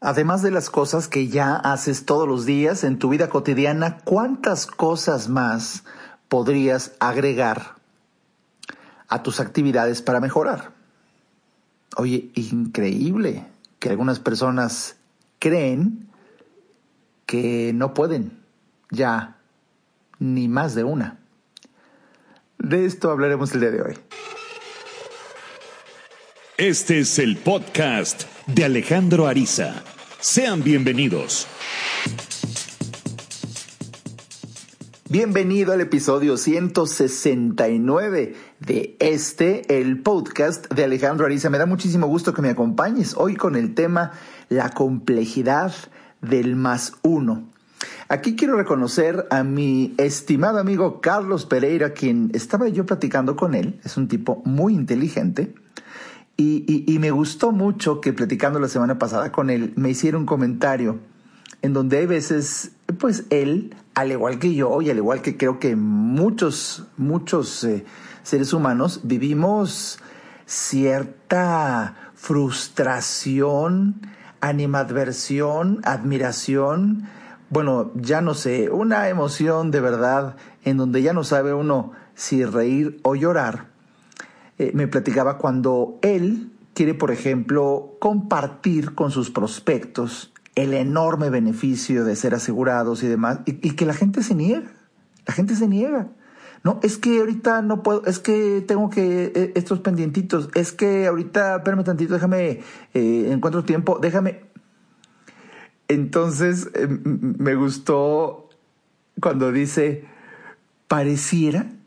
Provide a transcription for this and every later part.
Además de las cosas que ya haces todos los días en tu vida cotidiana, ¿cuántas cosas más podrías agregar a tus actividades para mejorar? Oye, increíble que algunas personas creen que no pueden ya ni más de una. De esto hablaremos el día de hoy. Este es el podcast de Alejandro Ariza. Sean bienvenidos. Bienvenido al episodio 169 de este, el podcast de Alejandro Ariza. Me da muchísimo gusto que me acompañes hoy con el tema La complejidad del más uno. Aquí quiero reconocer a mi estimado amigo Carlos Pereira, quien estaba yo platicando con él. Es un tipo muy inteligente y, me gustó mucho que platicando la semana pasada con él me hiciera un comentario en donde hay veces, pues él, al igual que yo y al igual que creo que muchos, muchos eh, seres humanos, vivimos cierta frustración, animadversión, admiración, bueno, ya no sé, una emoción de verdad en donde ya no sabe uno si reír o llorar eh, me platicaba cuando él quiere, por ejemplo, compartir con sus prospectos el enorme beneficio de ser asegurados y demás, y, que la gente se niega, la gente se niega. No, es que ahorita no puedo, es que tengo que, eh, estos pendientitos, es que ahorita, espérame tantito, déjame, eh, encuentro tiempo, déjame. Entonces, me gustó cuando dice, pareciera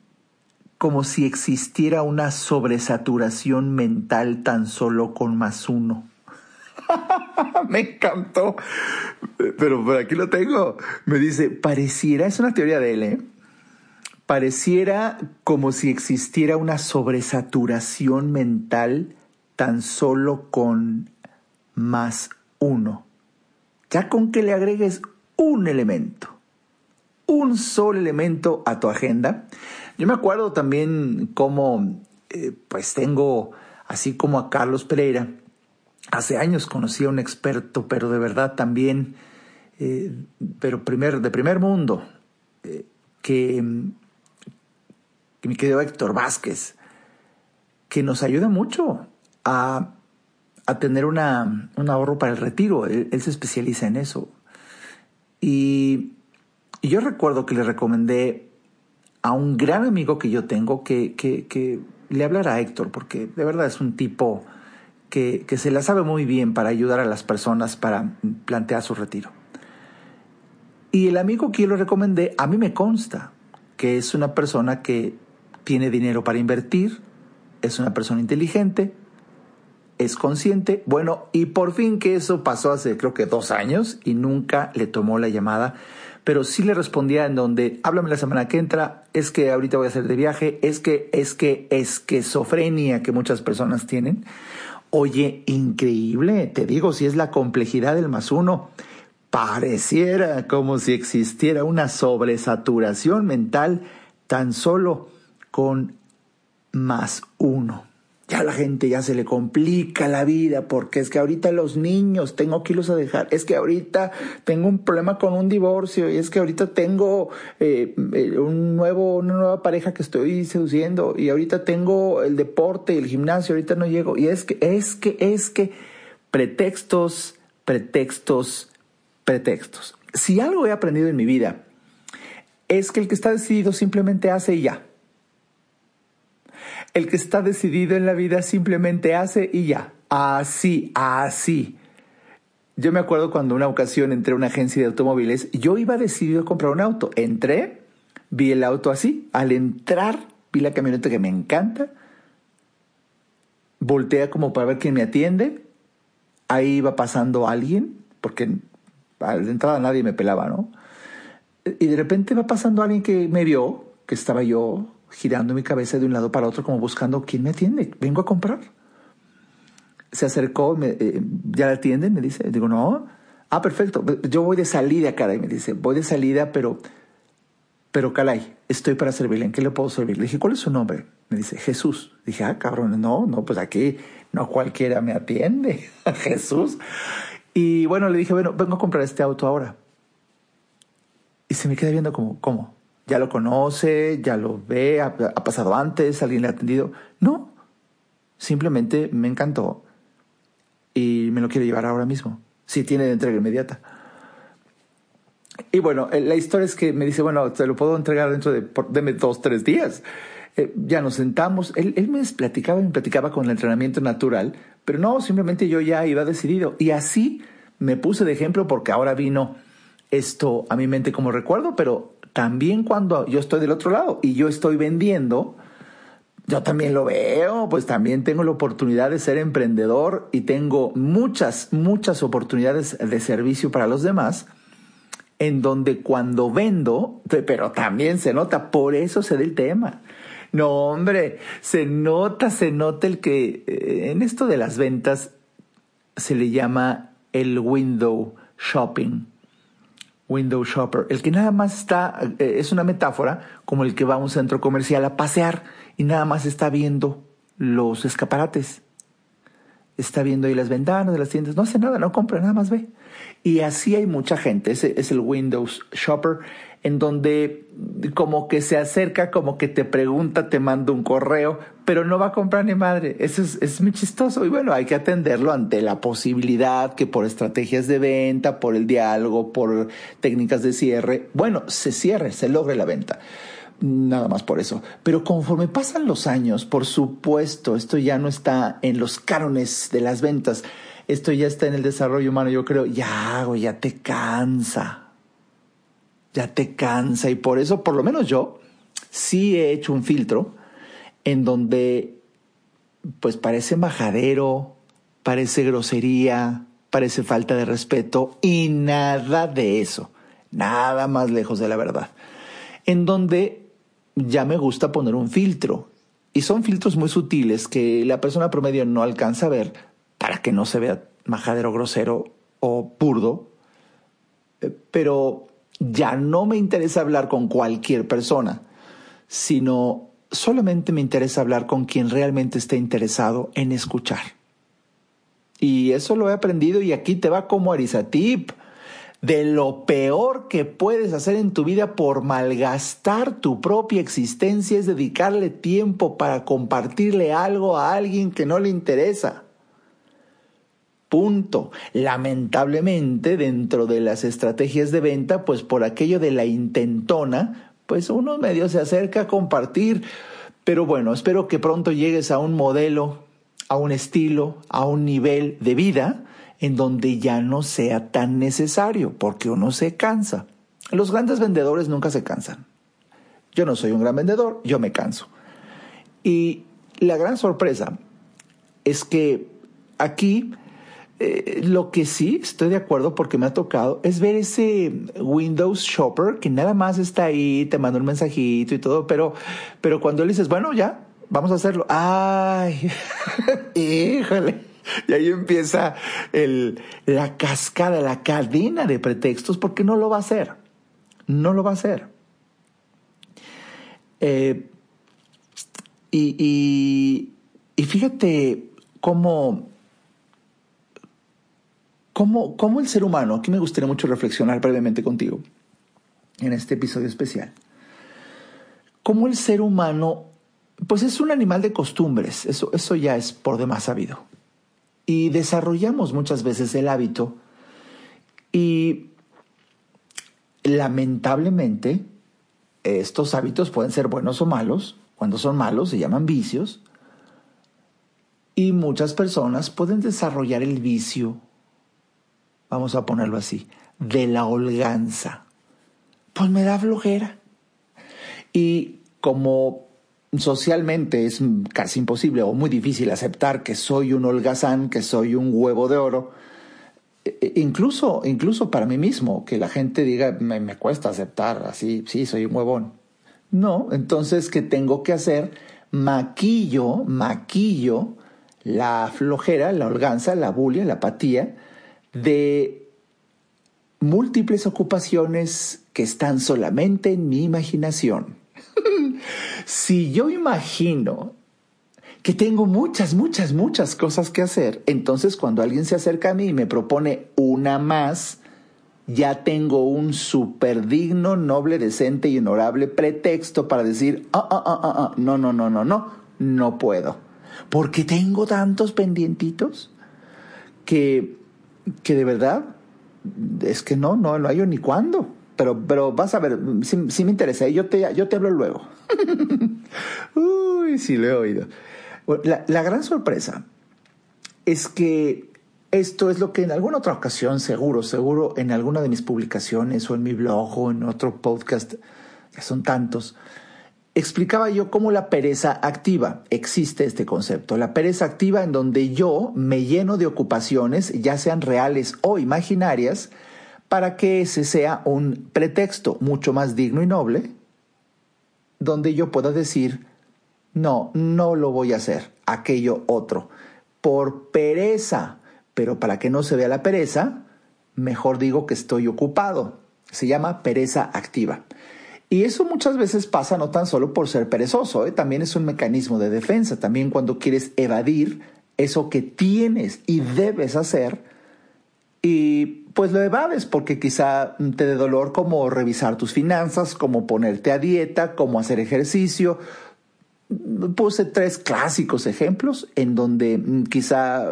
como si existiera una sobresaturación mental tan solo con más uno. Me encantó. Pero por aquí lo tengo. Me dice, pareciera, es una teoría de él, ¿eh? Pareciera como si existiera una sobresaturación mental tan solo con más uno. Ya con que le agregues un elemento, un solo elemento a tu agenda, yo me acuerdo también cómo, eh, pues tengo, así como a Carlos Pereira, hace años conocí a un experto, pero de verdad también, eh, pero primer, de primer mundo, eh, que, que mi querido Héctor Vázquez, que nos ayuda mucho a, a tener una, un ahorro para el retiro. Él, se especializa en eso. Y, y yo recuerdo que le recomendé a un gran amigo que yo tengo que, que, le hablara a Héctor, porque de verdad es un tipo que, que, se la sabe muy bien para ayudar a las personas para plantear su retiro. Y el amigo que yo le recomendé, a mí me consta que es una persona que tiene dinero para invertir, es una persona inteligente, es consciente, bueno, y por fin que eso pasó hace creo que dos años y nunca le tomó la llamada pero sí le respondía en donde, háblame la semana que entra, es que ahorita voy a hacer de viaje, es que, es que esquizofrenia que muchas personas tienen. Oye, increíble, te digo, si es la complejidad del más uno, pareciera como si existiera una sobresaturación mental tan solo con más uno ya la gente ya se le complica la vida porque es que ahorita los niños tengo que irlos a dejar, es que ahorita tengo un problema con un divorcio y es que ahorita tengo eh, eh, un nuevo, una nueva pareja que estoy seduciendo y ahorita tengo el deporte el gimnasio, ahorita no llego. Y es que, es que, es que pretextos, pretextos, pretextos. Si algo he aprendido en mi vida es que el que está decidido simplemente hace y ya el que está decidido en la vida simplemente hace y ya. Así, así. Yo me acuerdo cuando una ocasión entré a una agencia de automóviles, yo iba decidido a comprar un auto. Entré, vi el auto así. Al entrar, vi la camioneta que me encanta. Voltea como para ver quién me atiende. Ahí iba pasando alguien, porque la entrada nadie me pelaba, ¿no? Y de repente va pasando alguien que me vio, que estaba yo girando mi cabeza de un lado para otro como buscando quién me atiende, vengo a comprar. Se acercó, me, eh, ¿ya la atienden? Me dice, digo, no. Ah, perfecto, yo voy de salida, caray, me dice, voy de salida, pero, pero caray, estoy para servirle, ¿en qué le puedo servir? Le dije, ¿cuál es su nombre? Me dice, Jesús. Dije, ah, cabrón, no, no, pues aquí no cualquiera me atiende, Jesús. Y bueno, le dije, bueno, vengo a comprar este auto ahora. Y se me queda viendo como, ¿cómo? ¿Ya lo conoce? ¿Ya lo ve? ¿Ha, pasado antes? ¿Alguien le ha atendido? No, simplemente me encantó y me lo quiere llevar ahora mismo. Si tiene entrega inmediata. Y bueno, eh, la historia es que me dice, bueno, te lo puedo entregar dentro de, deme dos, tres días. Eh, ya nos sentamos, él, él, me platicaba me platicaba con el entrenamiento natural, pero no, simplemente yo ya iba decidido. Y así me puse de ejemplo porque ahora vino esto a mi mente como recuerdo, pero también cuando yo estoy del otro lado y yo estoy vendiendo, yo también lo veo, pues también tengo la oportunidad de ser emprendedor y tengo muchas, muchas oportunidades de servicio para los demás, en donde cuando vendo, pero también se nota, por eso se da el tema. No, hombre, se nota, se nota el que eh, en esto de las ventas se le llama el window shopping. Window shopper. El que nada más está, eh, es una metáfora como el que va a un centro comercial a pasear y nada más está viendo los escaparates. Está viendo ahí las ventanas de las tiendas, no hace nada, no compra, nada más ve. Y así hay mucha gente, ese es el Windows Shopper, en donde como que se acerca, como que te pregunta, te manda un correo, pero no va a comprar ni madre. Eso es, es muy chistoso. Y bueno, hay que atenderlo ante la posibilidad que por estrategias de venta, por el diálogo, por técnicas de cierre, bueno, se cierre, se logre la venta. Nada más por eso. Pero conforme pasan los años, por supuesto, esto ya no está en los cánones de las ventas, esto ya está en el desarrollo humano, yo creo, ya, ya te cansa, ya te cansa y por eso, por lo menos yo, sí he hecho un filtro en donde, pues parece majadero, parece grosería, parece falta de respeto y nada de eso, nada más lejos de la verdad. En donde ya me gusta poner un filtro. Y son filtros muy sutiles que la persona promedio no alcanza a ver para que no se vea majadero grosero o burdo. Eh, pero ya no me interesa hablar con cualquier persona, sino solamente me interesa hablar con quien realmente esté interesado en escuchar. Y eso lo he aprendido y aquí te va como Arizatip de lo peor que puedes hacer en tu vida por malgastar tu propia existencia es dedicarle tiempo para compartirle algo a alguien que no le interesa. Punto. Lamentablemente, dentro de las estrategias de venta, pues por aquello de la intentona, pues uno medio se acerca a compartir. Pero bueno, espero que pronto llegues a un modelo, a un estilo, a un nivel de vida en donde ya no sea tan necesario, porque uno se cansa. Los grandes vendedores nunca se cansan. Yo no soy un gran vendedor, yo me canso. Y la gran sorpresa es que aquí eh, lo que sí estoy de acuerdo porque me ha tocado es ver ese Windows Shopper que nada más está ahí, te manda un mensajito y todo, pero, pero cuando le dices, bueno, ya, vamos a hacerlo. Ay, híjole Y ahí empieza el, la cascada, la cadena de pretextos, porque no lo va a hacer. No lo va a hacer. Eh, y, y, fíjate cómo, cómo, cómo el ser humano, aquí me gustaría mucho reflexionar brevemente contigo, en este episodio especial, cómo el ser humano, pues es un animal de costumbres, eso, eso ya es por demás sabido. Y desarrollamos muchas veces el hábito y lamentablemente estos hábitos pueden ser buenos o malos. Cuando son malos se llaman vicios. Y muchas personas pueden desarrollar el vicio, vamos a ponerlo así, de la holganza. Pues me da flojera. Y como socialmente es casi imposible o muy difícil aceptar que soy un holgazán, que soy un huevo de oro. E, e, incluso, incluso para mí mismo, que la gente diga, me, me cuesta aceptar así, sí, soy un huevón. No, entonces, ¿qué tengo que hacer? Maquillo, maquillo la flojera, la holganza, la bulia, la apatía de múltiples ocupaciones que están solamente en mi imaginación si yo imagino que tengo muchas, muchas, muchas cosas que hacer. Entonces, cuando alguien se acerca a mí y me propone una más, ya tengo un súper digno, noble, decente y honorable pretexto para decir, ah, ah, ah, ah, ah, no, no, no, no, no, no puedo. Porque tengo tantos pendientitos que, que de verdad es que no, no, no hay ni cuándo. Pero, pero vas a ver, sí, me interesa, ¿eh? yo te, yo te hablo luego. Uy, sí lo he oído. La, la gran sorpresa es que esto es lo que en alguna otra ocasión, seguro, seguro, en alguna de mis publicaciones o en mi blog o en otro podcast, ya son tantos, explicaba yo cómo la pereza activa, existe este concepto, la pereza activa en donde yo me lleno de ocupaciones, ya sean reales o imaginarias, para que ese sea un pretexto mucho más digno y noble, donde yo pueda decir, no, no lo voy a hacer, aquello otro, por pereza, pero para que no se vea la pereza, mejor digo que estoy ocupado. Se llama pereza activa. Y eso muchas veces pasa no tan solo por ser perezoso, ¿eh? también es un mecanismo de defensa. También cuando quieres evadir eso que tienes y debes hacer, y pues lo evades porque quizá te dé dolor como revisar tus finanzas, como ponerte a dieta, como hacer ejercicio. Puse tres clásicos ejemplos en donde mm, quizá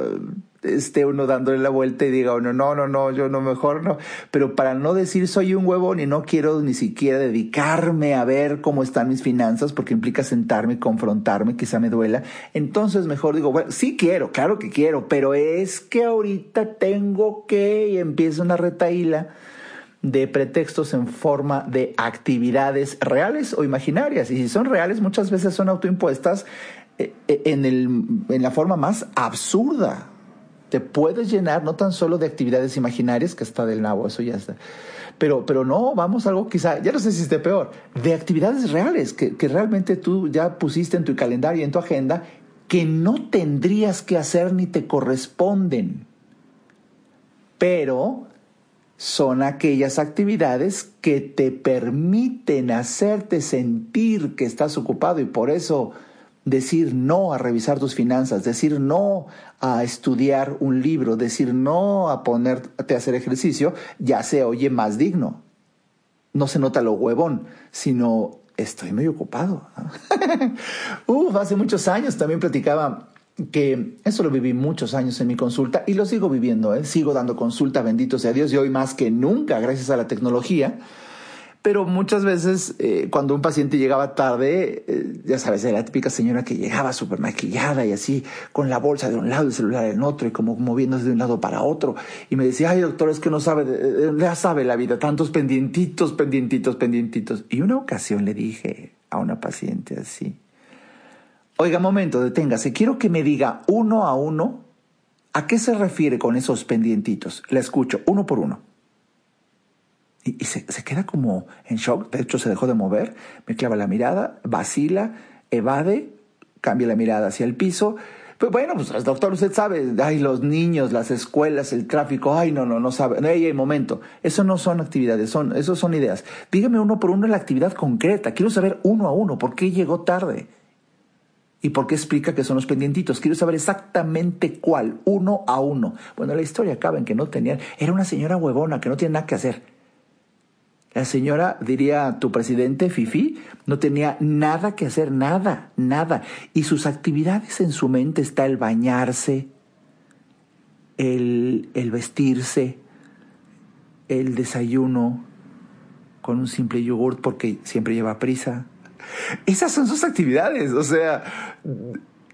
esté uno dándole la vuelta y diga uno, no, no, no, yo no, mejor no. Pero para no decir soy un huevón y no quiero ni siquiera dedicarme a ver cómo están mis finanzas, porque implica sentarme y confrontarme, quizá me duela, entonces mejor digo, bueno, sí quiero, claro que quiero, pero es que ahorita tengo que, y empieza una retaíla de pretextos en forma de actividades reales o imaginarias. Y si son reales, muchas veces son autoimpuestas eh, eh, en, el, en la forma más absurda te puedes llenar no tan solo de actividades imaginarias, que está del nabo, eso ya está. Pero, pero no, vamos a algo quizá, ya no sé si esté peor, de actividades reales que, que realmente tú ya pusiste en tu calendario y en tu agenda que no tendrías que hacer ni te corresponden. Pero son aquellas actividades que te permiten hacerte sentir que estás ocupado y por eso decir no a revisar tus finanzas, decir no a estudiar un libro, decir no a ponerte a hacer ejercicio, ya se oye más digno. No se nota lo huevón, sino estoy medio ocupado. Uf, hace muchos años también platicaba que eso lo viví muchos años en mi consulta y lo sigo viviendo, ¿eh? sigo dando consulta, bendito sea Dios, y hoy más que nunca, gracias a la tecnología pero muchas veces eh, cuando un paciente llegaba tarde, eh, ya sabes, era la típica señora que llegaba súper maquillada y así, con la bolsa de un lado y el celular en otro y como moviéndose de un lado para otro. Y me decía, ay doctor, es que no sabe, eh, ya sabe la vida, tantos pendientitos, pendientitos, pendientitos. Y una ocasión le dije a una paciente así, oiga, momento, deténgase, quiero que me diga uno a uno a qué se refiere con esos pendientitos. Le escucho, uno por uno. Y, se, queda como en shock, de hecho se dejó de mover, me clava la mirada, vacila, evade, cambia la mirada hacia el piso. Pues bueno, pues doctor, usted sabe, ay, los niños, las escuelas, el tráfico, ay, no, no, no sabe. No, hay momento. Eso no son actividades, son, eso son ideas. Dígame uno por uno la actividad concreta. Quiero saber uno a uno por qué llegó tarde. ¿Y por qué explica que son los pendientitos? Quiero saber exactamente cuál, uno a uno. Bueno, la historia acaba en que no tenían, era una señora huevona que no tiene nada que hacer. La señora, diría tu presidente Fifi, no tenía nada que hacer, nada, nada. Y sus actividades en su mente está el bañarse, el, el vestirse, el desayuno con un simple yogurt porque siempre lleva prisa. Esas son sus actividades, o sea,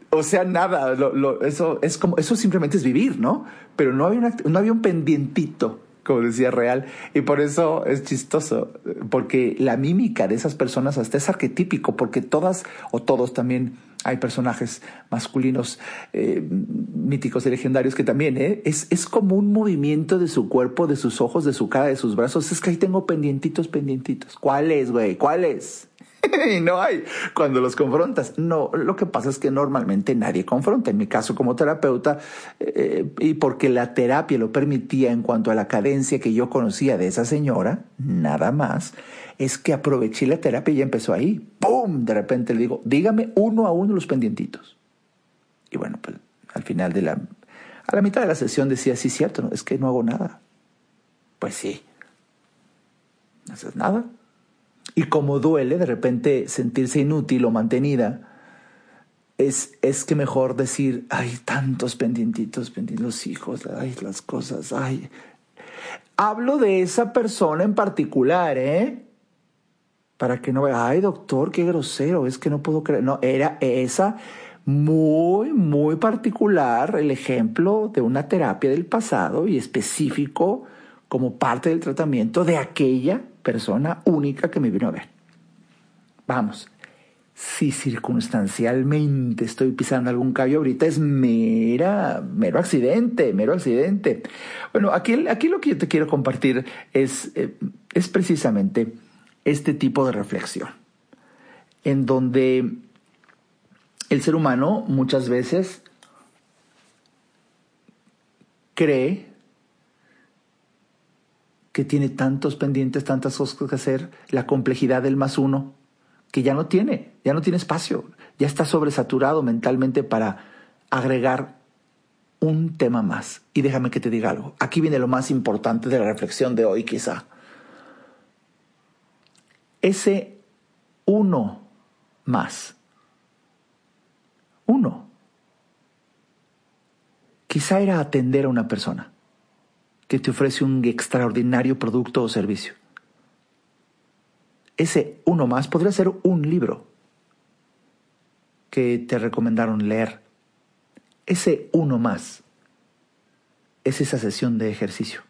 o sea, nada, eso es como, eso simplemente es vivir, ¿no? Pero no había, no había un pendientito como decía Real, y por eso es chistoso, porque la mímica de esas personas hasta es arquetípico, porque todas o todos también hay personajes masculinos eh, míticos y legendarios que también ¿eh? es, es como un movimiento de su cuerpo, de sus ojos, de su cara, de sus brazos. Es que ahí tengo pendientitos, pendientitos. ¿Cuál es, güey? ¿Cuál es? y no hay cuando los confrontas. No, lo que pasa es que normalmente nadie confronta. En mi caso como terapeuta, eh, y porque la terapia lo permitía en cuanto a la cadencia que yo conocía de esa señora, nada más, es que aproveché la terapia y ya empezó ahí. ¡Pum! De repente le digo, dígame uno a uno los pendientitos. Y bueno, pues al final de la... A la mitad de la sesión decía, sí, cierto, es que no hago nada. Pues sí. No haces nada. Y como duele de repente sentirse inútil o mantenida, es, es que mejor decir, ay, tantos pendientitos, los hijos, ay, las cosas, ay. Hablo de esa persona en particular, ¿eh? Para que no vea, ay, doctor, qué grosero, es que no puedo creer. No, era esa muy, muy particular el ejemplo de una terapia del pasado y específico como parte del tratamiento de aquella persona única que me vino a ver. Vamos, si circunstancialmente estoy pisando algún callo ahorita es mera, mero accidente, mero accidente. Bueno, aquí, aquí lo que yo te quiero compartir es, eh, es precisamente este tipo de reflexión, en donde el ser humano muchas veces cree que tiene tantos pendientes, tantas cosas que hacer, la complejidad del más uno, que ya no tiene, ya no tiene espacio, ya está sobresaturado mentalmente para agregar un tema más. Y déjame que te diga algo, aquí viene lo más importante de la reflexión de hoy quizá. Ese uno más, uno, quizá era atender a una persona que te ofrece un extraordinario producto o servicio. Ese uno más podría ser un libro que te recomendaron leer. Ese uno más es esa sesión de ejercicio.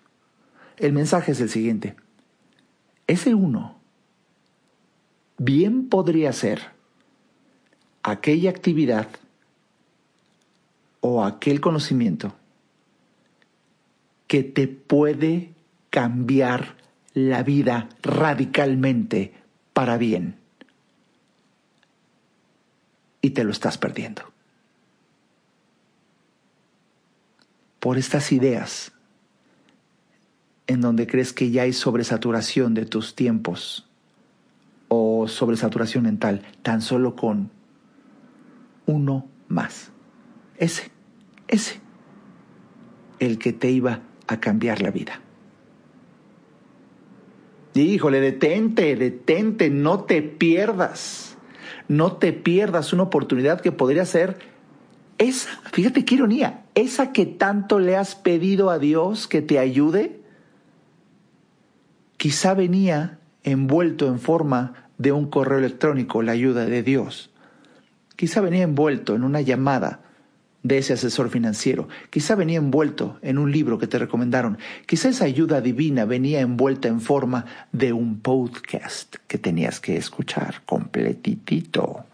El mensaje es el siguiente. Ese uno bien podría ser aquella actividad o aquel conocimiento que te puede cambiar la vida radicalmente para bien. Y te lo estás perdiendo. Por estas ideas en donde crees que ya hay sobresaturación de tus tiempos o sobresaturación mental, tan solo con uno más. Ese, ese, el que te iba a cambiar la vida. Híjole, detente, detente, no te pierdas. No te pierdas una oportunidad que podría ser esa, fíjate qué ironía, esa que tanto le has pedido a Dios que te ayude, quizá venía envuelto en forma de un correo electrónico la ayuda de Dios. Quizá venía envuelto en una llamada de ese asesor financiero. Quizá venía envuelto en un libro que te recomendaron. Quizá esa ayuda divina venía envuelta en forma de un podcast que tenías que escuchar completitito.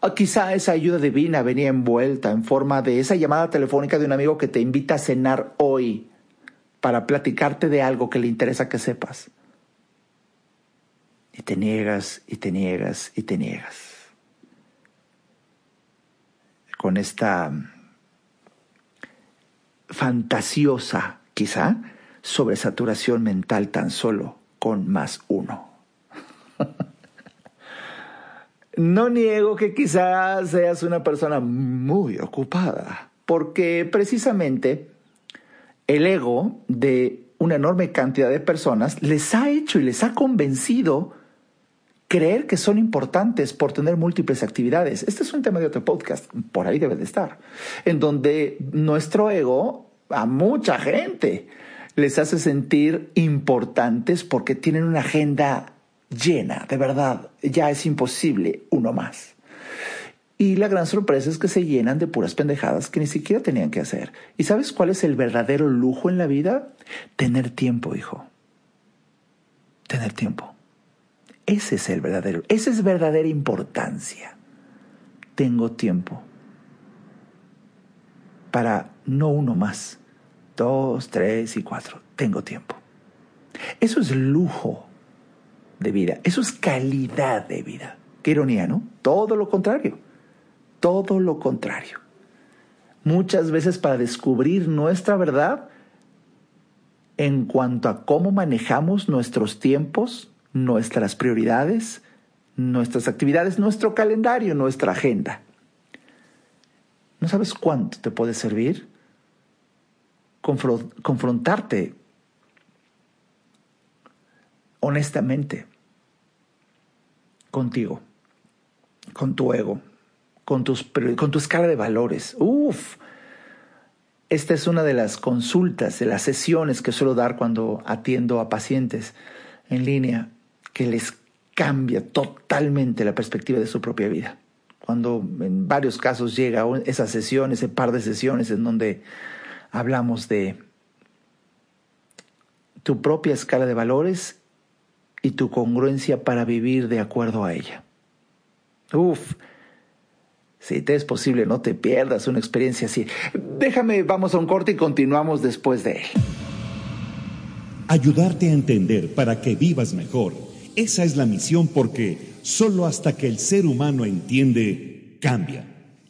O quizá esa ayuda divina venía envuelta en forma de esa llamada telefónica de un amigo que te invita a cenar hoy para platicarte de algo que le interesa que sepas. Y te niegas y te niegas y te niegas con esta fantasiosa, quizá, sobresaturación mental tan solo con más uno. no niego que quizás seas una persona muy ocupada, porque precisamente el ego de una enorme cantidad de personas les ha hecho y les ha convencido creer que son importantes por tener múltiples actividades. Este es un tema de otro podcast, por ahí debe de estar, en donde nuestro ego a mucha gente les hace sentir importantes porque tienen una agenda llena, de verdad, ya es imposible uno más. Y la gran sorpresa es que se llenan de puras pendejadas que ni siquiera tenían que hacer. ¿Y sabes cuál es el verdadero lujo en la vida? Tener tiempo, hijo. Tener tiempo. Ese es el verdadero, esa es verdadera importancia. Tengo tiempo para no uno más, dos, tres y cuatro. Tengo tiempo. Eso es lujo de vida, eso es calidad de vida. Qué ironía, ¿no? Todo lo contrario, todo lo contrario. Muchas veces para descubrir nuestra verdad en cuanto a cómo manejamos nuestros tiempos, nuestras prioridades, nuestras actividades, nuestro calendario, nuestra agenda. ¿No sabes cuánto te puede servir? Confrontarte honestamente contigo, con tu ego, con, tus, con tu escala de valores. Uf, esta es una de las consultas, de las sesiones que suelo dar cuando atiendo a pacientes en línea, que les cambia totalmente la perspectiva de su propia vida. Cuando en varios casos llega esa sesión, ese par de sesiones en donde hablamos de tu propia escala de valores y tu congruencia para vivir de acuerdo a ella. Uf, si te es posible, no te pierdas una experiencia así. Déjame, vamos a un corte y continuamos después de él. Ayudarte a entender para que vivas mejor. Esa es la misión porque solo hasta que el ser humano entiende, cambia.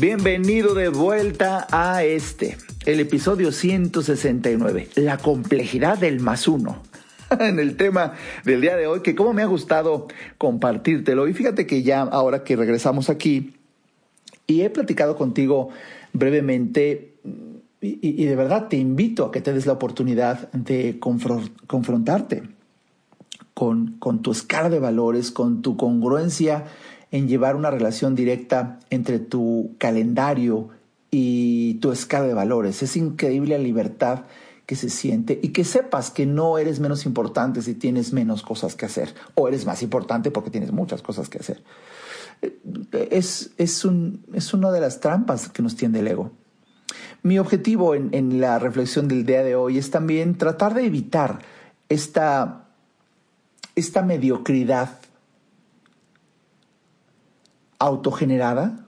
Bienvenido de vuelta a este el episodio 169, la complejidad del más uno. en el tema del día de hoy, que como me ha gustado compartírtelo. Y fíjate que ya ahora que regresamos aquí y he platicado contigo brevemente, y, de verdad te invito a que te des la oportunidad de confrontarte con, con tu escala de valores, con tu congruencia en llevar una relación directa entre tu calendario y tu escala de valores. Es increíble la libertad que se siente y que sepas que no eres menos importante si tienes menos cosas que hacer o eres más importante porque tienes muchas cosas que hacer. Es, es, un, es una de las trampas que nos tiende el ego. Mi objetivo en, en, la reflexión del día de hoy es también tratar de evitar esta, esta mediocridad autogenerada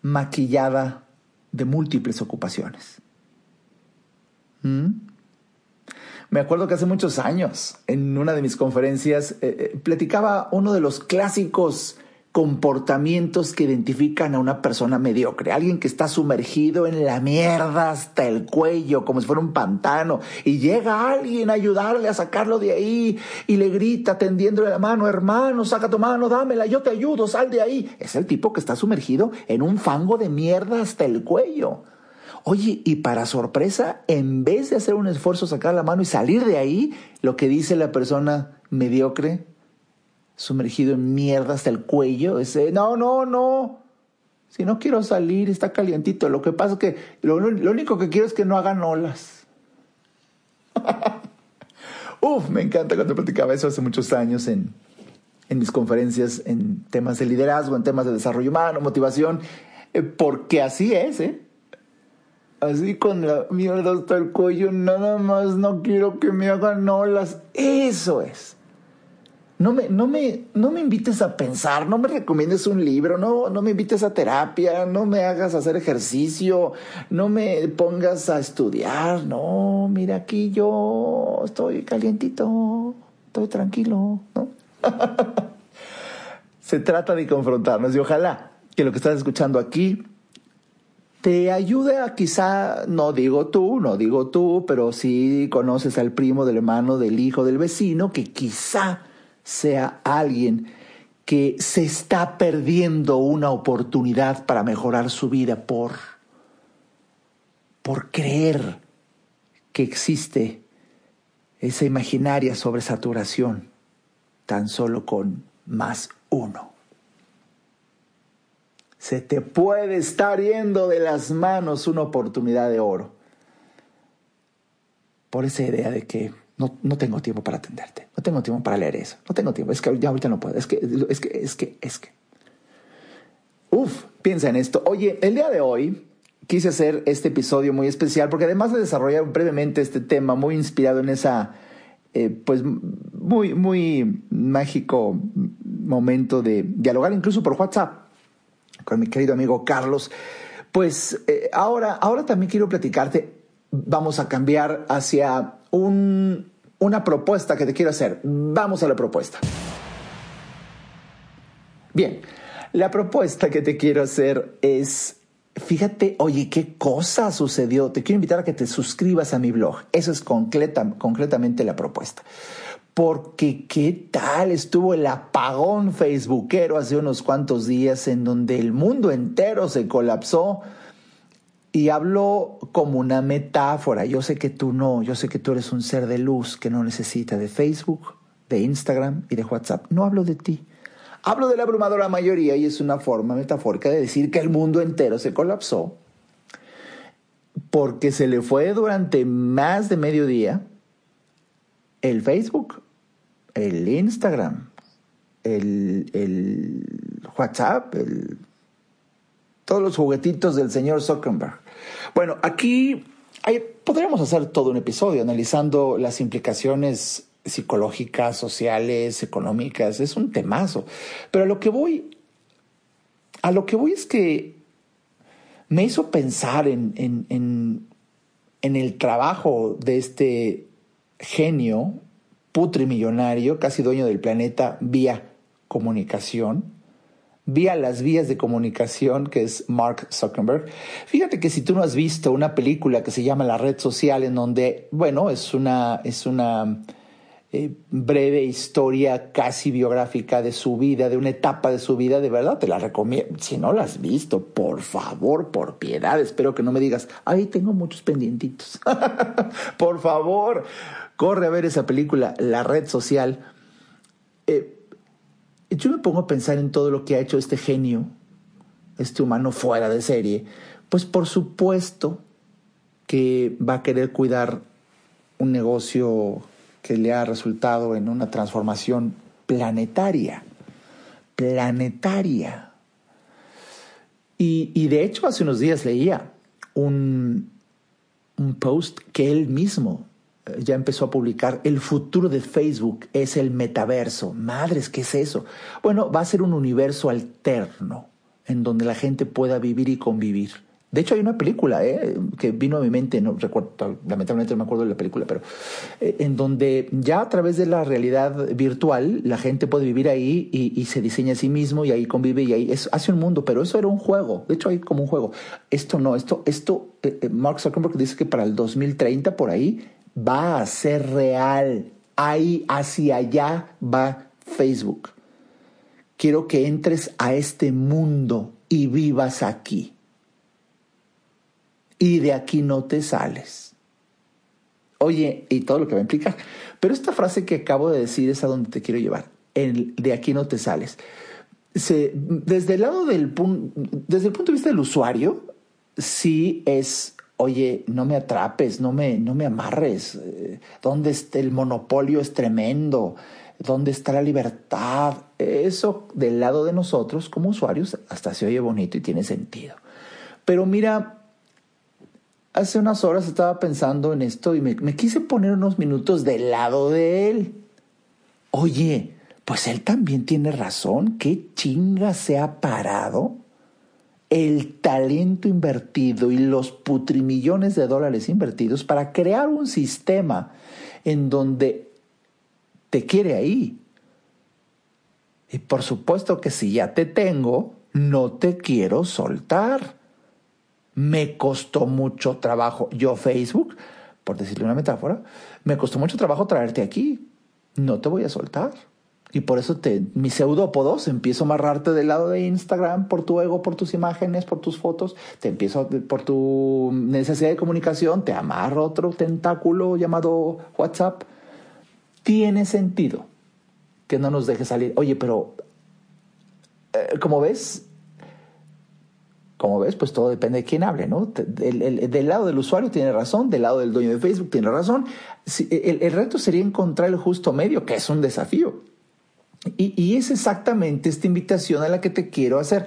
maquillada de múltiples ocupaciones. ¿Mm? Me acuerdo que hace muchos años, en una de mis conferencias, eh, eh, platicaba uno de los clásicos comportamientos que identifican a una persona mediocre, alguien que está sumergido en la mierda hasta el cuello, como si fuera un pantano, y llega alguien a ayudarle a sacarlo de ahí y le grita tendiéndole la mano, hermano, saca tu mano, dámela, yo te ayudo, sal de ahí. Es el tipo que está sumergido en un fango de mierda hasta el cuello. Oye, y para sorpresa, en vez de hacer un esfuerzo, sacar la mano y salir de ahí, lo que dice la persona mediocre, sumergido en mierda hasta el cuello. Ese, no, no, no. Si no quiero salir, está calientito. Lo que pasa es que lo, único que quiero es que no hagan olas. Uf, me encanta cuando platicaba eso hace muchos años en, en mis conferencias en temas de liderazgo, en temas de desarrollo humano, motivación, eh, porque así es, ¿eh? Así con la mierda hasta el cuello, nada más no quiero que me hagan olas. Eso es. No me, no, me, no me invites a pensar, no me recomiendes un libro, no, no me invites a terapia, no me hagas hacer ejercicio, no me pongas a estudiar. No, mira aquí yo estoy calientito, estoy tranquilo, ¿no? Se trata de confrontarnos y ojalá que lo que estás escuchando aquí te ayude a quizá, no digo tú, no digo tú, pero sí conoces al primo, del hermano, del hijo, del vecino, que quizá sea alguien que se está perdiendo una oportunidad para mejorar su vida por, por creer que existe esa imaginaria sobresaturación tan solo con más uno. Se te puede estar yendo de las manos una oportunidad de oro. Por esa idea de que no, no, tengo tiempo para atenderte, no tengo tiempo para leer eso, no tengo tiempo, es que ya ahorita no puedo, es que, es que, es que, es que. Uf, piensa en esto. Oye, el día de hoy quise hacer este episodio muy especial porque además de desarrollar brevemente este tema muy inspirado en esa, eh, pues, muy, muy mágico momento de dialogar incluso por WhatsApp con mi querido amigo Carlos, pues eh, ahora, ahora también quiero platicarte, vamos a cambiar hacia un, una propuesta que te quiero hacer. Vamos a la propuesta. Bien, la propuesta que te quiero hacer es Fíjate, oye, qué cosa sucedió. Te quiero invitar a que te suscribas a mi blog. Eso es concretamente la propuesta. Porque qué tal estuvo el apagón facebookero hace unos cuantos días en donde el mundo entero se colapsó. Y hablo como una metáfora. Yo sé que tú no, yo sé que tú eres un ser de luz que no necesita de Facebook, de Instagram y de WhatsApp. No hablo de ti. Hablo de la abrumadora mayoría y es una forma metafórica de decir que el mundo entero se colapsó porque se le fue durante más de medio día el Facebook, el Instagram, el, WhatsApp, todos los juguetitos del señor Zuckerberg. Bueno, aquí podríamos hacer todo un episodio analizando las implicaciones psicológicas, sociales, económicas, es un temazo. Pero a lo que voy, a lo que voy es que me hizo pensar en, en, en, el trabajo de este genio putrimillonario, casi dueño del planeta, vía comunicación, vía las vías de comunicación, que es Mark Zuckerberg. Fíjate que si tú no has visto una película que se llama La Red Social, en donde, bueno, es una, es una eh, breve historia casi biográfica de su vida, de una etapa de su vida, de verdad te la recomiendo. Si no la has visto, por favor, por piedad, espero que no me digas, ay, tengo muchos pendientitos. por favor, corre a ver esa película, La Red Social. Eh, yo me pongo a pensar en todo lo que ha hecho este genio, este humano fuera de serie, pues por supuesto que va a querer cuidar un negocio que le ha resultado en una transformación planetaria, planetaria. Y, de hecho hace unos días leía un, un post que él mismo ya empezó a publicar, el futuro de Facebook es el metaverso. Madres, ¿qué es eso? Bueno, va a ser un universo alterno en donde la gente pueda vivir y convivir de hecho, hay una película ¿eh? que vino a mi mente, no recuerdo, lamentablemente no me acuerdo de la película, pero eh, en donde ya a través de la realidad virtual la gente puede vivir ahí y, se diseña a sí mismo y ahí convive y ahí es, hace un mundo, pero eso era un juego. De hecho, hay como un juego. Esto no, esto, esto, eh, Mark Zuckerberg dice que para el 2030 por ahí va a ser real. Ahí, hacia allá va Facebook. Quiero que entres a este mundo y vivas aquí y de aquí no te sales. Oye, y todo lo que va a implicar. Pero esta frase que acabo de decir es a donde te quiero llevar. El de aquí no te sales. desde el lado del desde el punto de vista del usuario, sí es, oye, no me atrapes, no me, no me amarres. Eh, ¿Dónde está el monopolio? Es tremendo. ¿Dónde está la libertad? Eso del lado de nosotros como usuarios hasta se oye bonito y tiene sentido. Pero mira, hace unas horas estaba pensando en esto y me, quise poner unos minutos del lado de él. Oye, pues él también tiene razón. ¿Qué chinga se ha parado? El talento invertido y los putrimillones de dólares invertidos para crear un sistema en donde te quiere ahí. Y por supuesto que si ya te tengo, no te quiero soltar me costó mucho trabajo. Yo, Facebook, por decirle una metáfora, me costó mucho trabajo traerte aquí. No te voy a soltar. Y por eso te, mis pseudópodos, empiezo a amarrarte del lado de Instagram por tu ego, por tus imágenes, por tus fotos, te empiezo por tu necesidad de comunicación, te amarro otro tentáculo llamado WhatsApp. Tiene sentido que no nos deje salir. Oye, pero, eh, como ves, como ves, pues todo depende de quién hable, ¿no? del lado del usuario tiene razón, del lado del dueño de Facebook tiene razón. el, reto sería encontrar el justo medio, que es un desafío. Y, es exactamente esta invitación a la que te quiero hacer.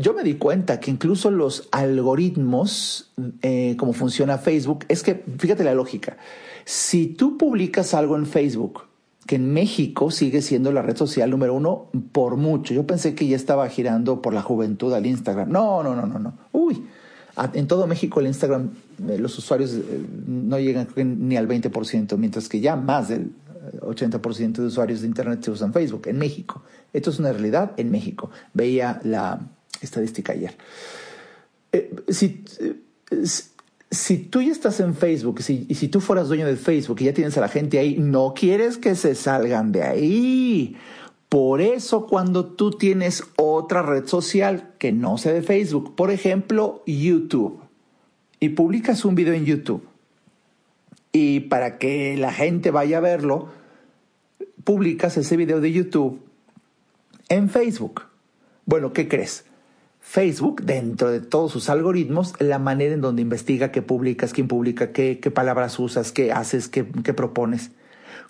Yo me di cuenta que incluso los algoritmos, eh, como funciona Facebook, es que, fíjate la lógica, si tú publicas algo en Facebook, que en México sigue siendo la red social número uno por mucho. Yo pensé que ya estaba girando por la juventud al Instagram. No, no, no, no, no. Uy, en todo México el Instagram, eh, los usuarios eh, no llegan ni al 20%, mientras que ya más del 80% de usuarios de Internet se usan Facebook en México. Esto es una realidad en México. Veía la estadística ayer. Eh, si, si tú ya estás en Facebook y si tú fueras dueño de Facebook y ya tienes a la gente ahí, no quieres que se salgan de ahí. Por eso cuando tú tienes otra red social que no sea de Facebook, por ejemplo YouTube, y publicas un video en YouTube, y para que la gente vaya a verlo, publicas ese video de YouTube en Facebook. Bueno, ¿qué crees? Facebook, dentro de todos sus algoritmos, la manera en donde investiga qué publicas, quién publica, qué, qué palabras usas, qué haces, qué, qué propones.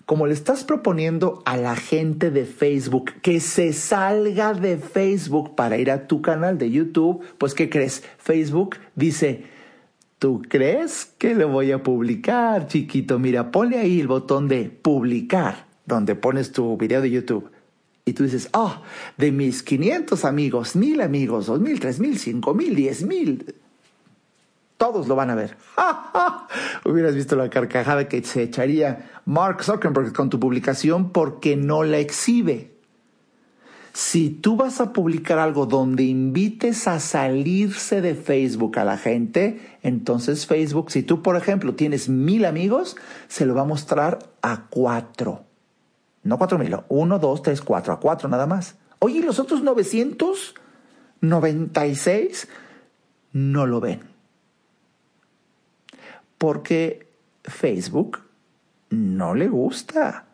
Como le estás proponiendo a la gente de Facebook que se salga de Facebook para ir a tu canal de YouTube, pues ¿qué crees? Facebook dice, ¿tú crees que lo voy a publicar, chiquito? Mira, ponle ahí el botón de publicar, donde pones tu video de YouTube y tú dices, oh, de mis 500 amigos, mil amigos, dos mil, tres mil, cinco mil, diez mil, todos lo van a ver. Hubieras visto la carcajada que se echaría Mark Zuckerberg con tu publicación porque no la exhibe. Si tú vas a publicar algo donde invites a salirse de Facebook a la gente, entonces Facebook, si tú por ejemplo tienes mil amigos, se lo va a mostrar a cuatro. No cuatro mil, uno, dos, tres, cuatro, a cuatro nada más. Oye, ¿y los otros 996 no lo ven. Porque Facebook no le gusta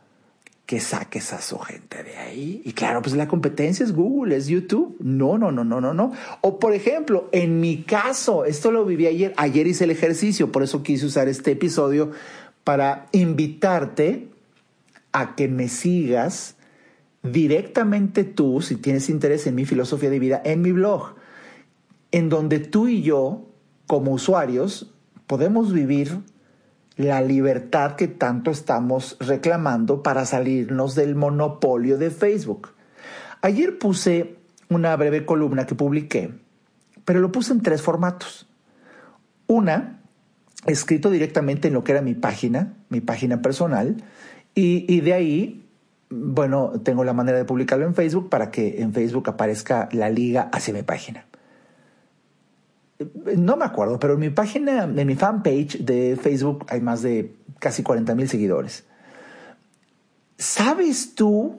que saques a su gente de ahí. Y claro, pues la competencia es Google, es YouTube. No, no, no, no, no, no. O por ejemplo, en mi caso, esto lo viví ayer, ayer hice el ejercicio, por eso quise usar este episodio para invitarte a que me sigas directamente tú, si tienes interés en mi filosofía de vida, en mi blog, en donde tú y yo, como usuarios, podemos vivir la libertad que tanto estamos reclamando para salirnos del monopolio de Facebook. Ayer puse una breve columna que publiqué, pero lo puse en tres formatos. Una, escrito directamente en lo que era mi página, mi página personal, y, de ahí, bueno, tengo la manera de publicarlo en Facebook para que en Facebook aparezca la liga hacia mi página. No me acuerdo, pero en mi página, en mi fanpage de Facebook hay más de casi 40 mil seguidores. ¿Sabes tú?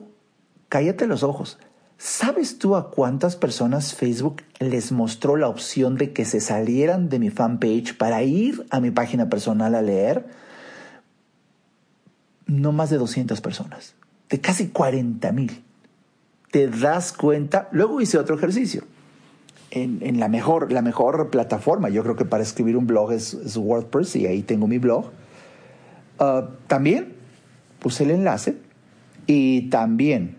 Cállate los ojos. ¿Sabes tú a cuántas personas Facebook les mostró la opción de que se salieran de mi fanpage para ir a mi página personal a leer? no más de 200 personas, de casi 40 mil. Te das cuenta, luego hice otro ejercicio. En, la, mejor, la mejor plataforma, yo creo que para escribir un blog es, WordPress y ahí tengo mi blog. Ah, también puse el enlace y también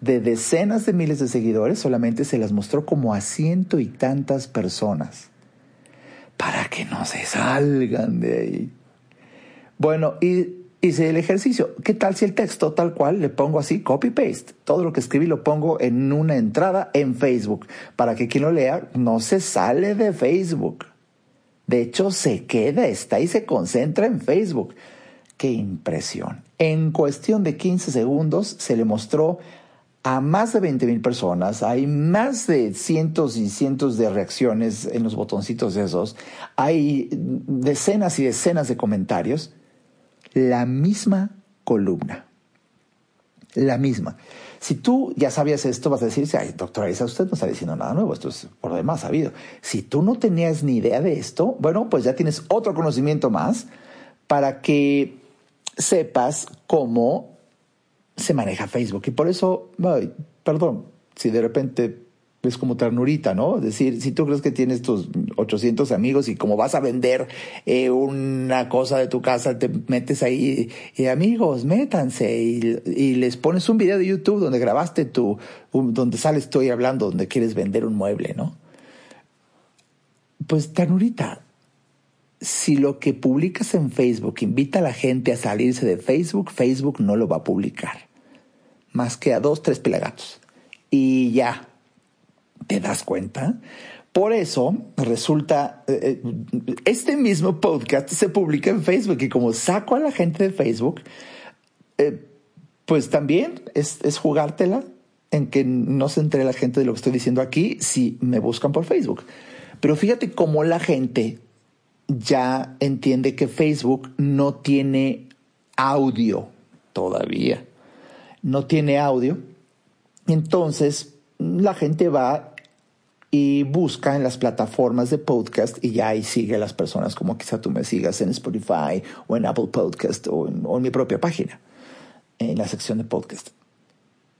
de decenas de miles de seguidores solamente se las mostró como a ciento y tantas personas para que no se salgan de ahí. Bueno, y hice el ejercicio. ¿Qué tal si el texto tal cual le pongo así, copy-paste? Todo lo que escribí lo pongo en una entrada en Facebook para que quien lo lea no se sale de Facebook. De hecho, se queda, está y se concentra en Facebook. ¡Qué impresión! En cuestión de 15 segundos se le mostró a más de 20 mil personas, hay más de cientos y cientos de reacciones en los botoncitos esos, hay decenas y decenas de comentarios la misma columna. La misma. Si tú ya sabías esto, vas a decir, ay, doctora Isa, usted no está diciendo nada nuevo, esto es por demás sabido. Si tú no tenías ni idea de esto, bueno, pues ya tienes otro conocimiento más para que sepas cómo se maneja Facebook. Y por eso, perdón, si de repente es como ternurita, ¿no? Es decir, si tú crees que tienes tus 800 amigos y como vas a vender eh, una cosa de tu casa, te metes ahí y amigos, métanse y, les pones un video de YouTube donde grabaste tu, donde sales tú hablando, donde quieres vender un mueble, ¿no? Pues ternurita, si lo que publicas en Facebook invita a la gente a salirse de Facebook, Facebook no lo va a publicar. Más que a dos, tres pelagatos. Y ya, ¿Te das cuenta? Por eso resulta, eh, eh, este mismo podcast se publica en Facebook y como saco a la gente de Facebook, eh, pues también es, es, jugártela en que no se entere la gente de lo que estoy diciendo aquí si me buscan por Facebook. Pero fíjate cómo la gente ya entiende que Facebook no tiene audio todavía. No tiene audio. Entonces, la gente va y busca en las plataformas de podcast y ya ahí sigue a las personas como quizá tú me sigas en Spotify o en Apple Podcast o en, mi propia página, en la sección de podcast.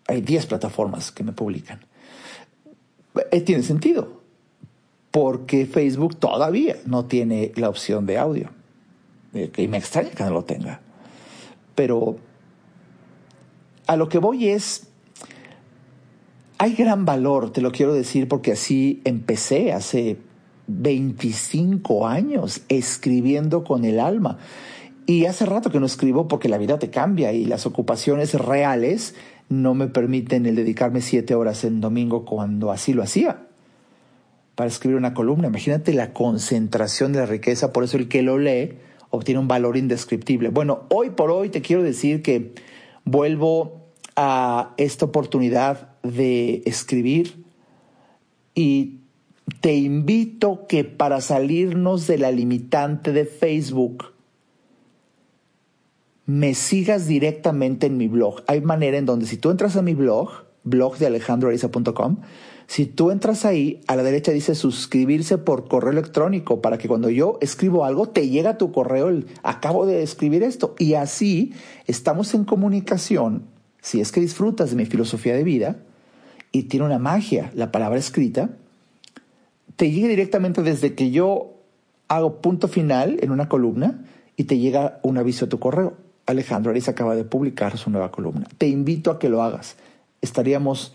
Hay 10 plataformas que me publican. Eh, tiene sentido, porque Facebook todavía no tiene la opción de audio. Eh, y me extraña que no lo tenga. Pero a lo que voy es, hay gran valor, te lo quiero decir, porque así empecé hace 25 años escribiendo con el alma. Y hace rato que no escribo porque la vida te cambia y las ocupaciones reales no me permiten el dedicarme siete horas en domingo cuando así lo hacía para escribir una columna. Imagínate la concentración de la riqueza, por eso el que lo lee obtiene un valor indescriptible. Bueno, hoy por hoy te quiero decir que vuelvo a esta oportunidad de escribir y te invito que para salirnos de la limitante de Facebook, me sigas directamente en mi blog. Hay manera en donde si tú entras a mi blog, blog de alejandroariza.com, si tú entras ahí, a la derecha dice suscribirse por correo electrónico para que cuando yo escribo algo te llega a tu correo el acabo de escribir esto. Y así estamos en comunicación, si es que disfrutas de mi filosofía de vida, y tiene una magia, la palabra escrita, te llega directamente desde que yo hago punto final en una columna y te llega un aviso a tu correo. Alejandro Arias acaba de publicar su nueva columna. Te invito a que lo hagas. Estaríamos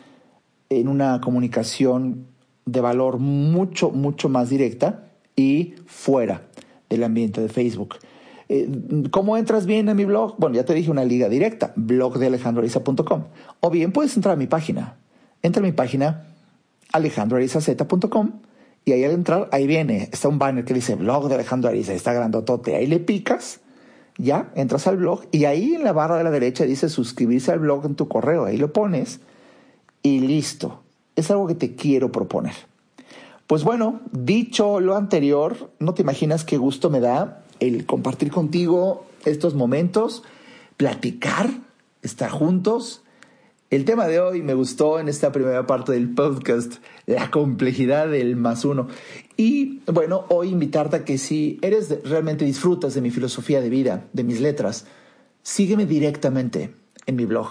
en una comunicación de valor mucho, mucho más directa y fuera del ambiente de Facebook. Eh, ¿Cómo entras bien a mi blog? Bueno, ya te dije una liga directa, blog de alejandroariza.com. O bien puedes entrar a mi página, entra a mi página alejandroarizaz.com y ahí al entrar, ahí viene, está un banner que dice blog de Alejandro Ariza, está grandotote, ahí le picas, ya, entras al blog y ahí en la barra de la derecha dice suscribirse al blog en tu correo, ahí lo pones y listo. Es algo que te quiero proponer. Pues bueno, dicho lo anterior, no te imaginas qué gusto me da el compartir contigo estos momentos, platicar, estar juntos el tema de hoy me gustó en esta primera parte del podcast, la complejidad del más uno. Y bueno, hoy invitarte a que si eres realmente disfrutas de mi filosofía de vida, de mis letras, sígueme directamente en mi blog.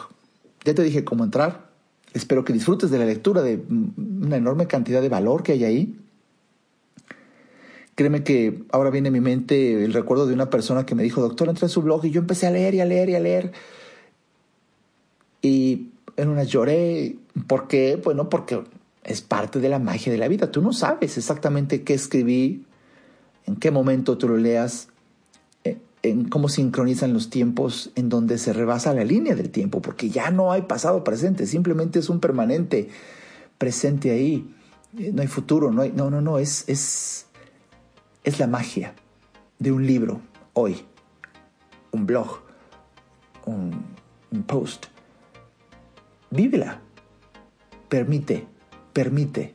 Ya te dije cómo entrar. Espero que disfrutes de la lectura de una enorme cantidad de valor que hay ahí. Créeme que ahora viene a mi mente el recuerdo de una persona que me dijo, doctor, entra en su blog y yo empecé a leer y a leer y a leer. Y en una lloré. ¿Por qué? Bueno, porque es parte de la magia de la vida. Tú no sabes exactamente qué escribí, en qué momento tú lo leas, eh, en cómo sincronizan los tiempos en donde se rebasa la línea del tiempo, porque ya no hay pasado presente, simplemente es un permanente presente ahí. Eh, no hay futuro, no hay, no, no, no, es, es, es la magia de un libro hoy, un blog, un, un post vívela. Permite, permite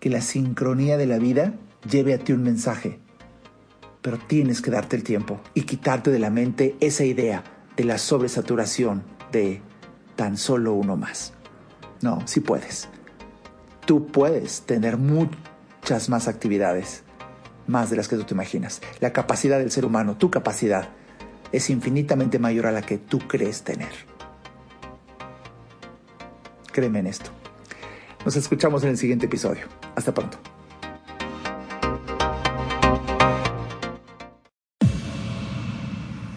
que la sincronía de la vida lleve a ti un mensaje. Pero tienes que darte el tiempo y quitarte de la mente esa idea de la sobresaturación de tan solo uno más. No, sí puedes. Tú puedes tener muchas más actividades, más de las que tú te imaginas. La capacidad del ser humano, tu capacidad, es infinitamente mayor a la que tú crees tener. Créeme en esto. Nos escuchamos en el siguiente episodio. Hasta pronto.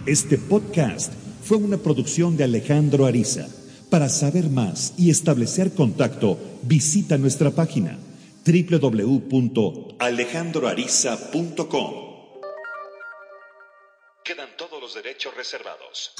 Este podcast fue una producción de Alejandro Ariza. Para saber más y establecer contacto, visita nuestra página www.alejandroariza.com. Quedan todos los derechos reservados.